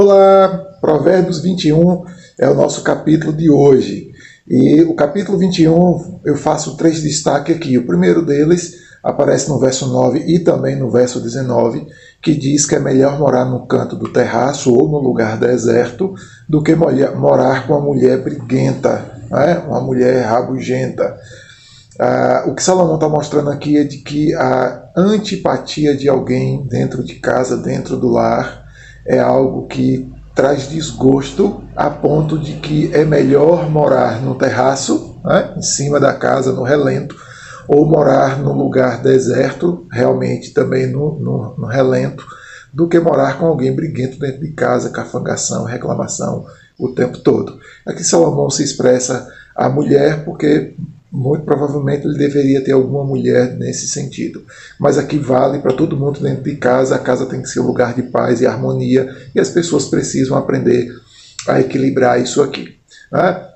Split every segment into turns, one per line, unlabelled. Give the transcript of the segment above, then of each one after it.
Olá, Provérbios 21 é o nosso capítulo de hoje. E o capítulo 21 eu faço três destaques aqui. O primeiro deles aparece no verso 9 e também no verso 19, que diz que é melhor morar no canto do terraço ou no lugar deserto do que morar com uma mulher briguenta, né? uma mulher rabugenta. Ah, o que Salomão está mostrando aqui é de que a antipatia de alguém dentro de casa, dentro do lar, é algo que traz desgosto a ponto de que é melhor morar no terraço, né, em cima da casa, no relento, ou morar num lugar deserto, realmente também no, no, no relento, do que morar com alguém briguento dentro de casa, cafangação, reclamação o tempo todo. Aqui Salomão se expressa a mulher porque muito provavelmente ele deveria ter alguma mulher nesse sentido. Mas aqui vale para todo mundo dentro de casa, a casa tem que ser um lugar de paz e harmonia, e as pessoas precisam aprender a equilibrar isso aqui. Né?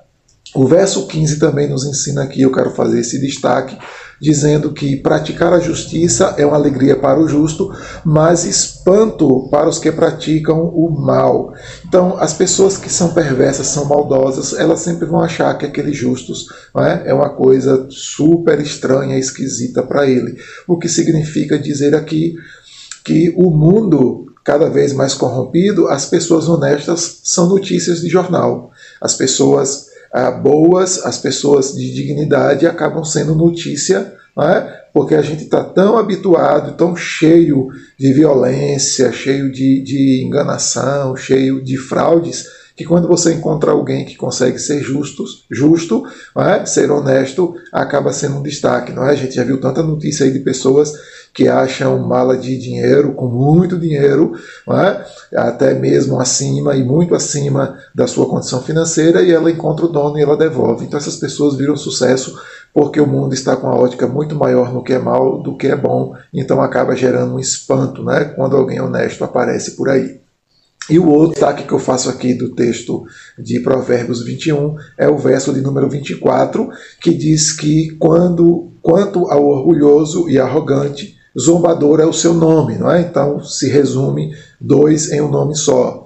O verso 15 também nos ensina aqui, eu quero fazer esse destaque, dizendo que praticar a justiça é uma alegria para o justo, mas espanto para os que praticam o mal. Então, as pessoas que são perversas, são maldosas, elas sempre vão achar que aqueles justos é? é uma coisa super estranha, esquisita para ele. O que significa dizer aqui que o mundo cada vez mais corrompido, as pessoas honestas são notícias de jornal. As pessoas boas, as pessoas de dignidade acabam sendo notícia, é? porque a gente está tão habituado, tão cheio de violência, cheio de, de enganação, cheio de fraudes, que quando você encontra alguém que consegue ser justo, justo, é? ser honesto, acaba sendo um destaque. Não é? A gente já viu tanta notícia aí de pessoas que acham mala de dinheiro, com muito dinheiro, é? até mesmo acima e muito acima da sua condição financeira, e ela encontra o dono e ela devolve. Então essas pessoas viram sucesso porque o mundo está com a ótica muito maior no que é mal do que é bom, então acaba gerando um espanto né? quando alguém honesto aparece por aí. E o outro destaque que eu faço aqui do texto de Provérbios 21 é o verso de número 24, que diz que quando quanto ao orgulhoso e arrogante, zombador é o seu nome, não é? Então se resume dois em um nome só.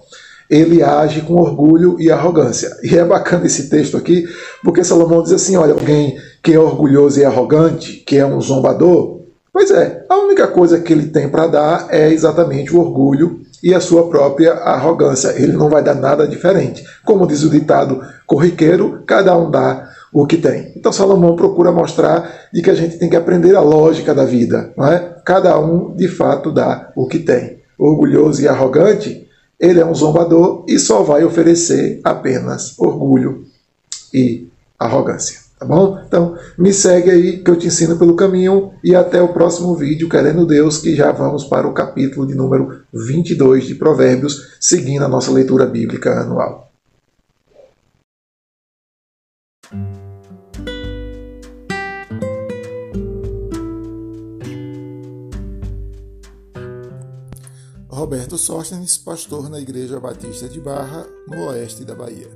Ele age com orgulho e arrogância. E é bacana esse texto aqui, porque Salomão diz assim: olha, alguém que é orgulhoso e arrogante, que é um zombador, pois é, a única coisa que ele tem para dar é exatamente o orgulho e a sua própria arrogância. Ele não vai dar nada diferente. Como diz o ditado corriqueiro, cada um dá o que tem. Então Salomão procura mostrar de que a gente tem que aprender a lógica da vida, não é? Cada um de fato dá o que tem. Orgulhoso e arrogante, ele é um zombador e só vai oferecer apenas orgulho e arrogância. Tá bom? Então, me segue aí que eu te ensino pelo caminho e até o próximo vídeo, querendo Deus, que já vamos para o capítulo de número 22 de Provérbios, seguindo a nossa leitura bíblica anual. Roberto Sóstenes, pastor na Igreja Batista de Barra, no oeste da Bahia.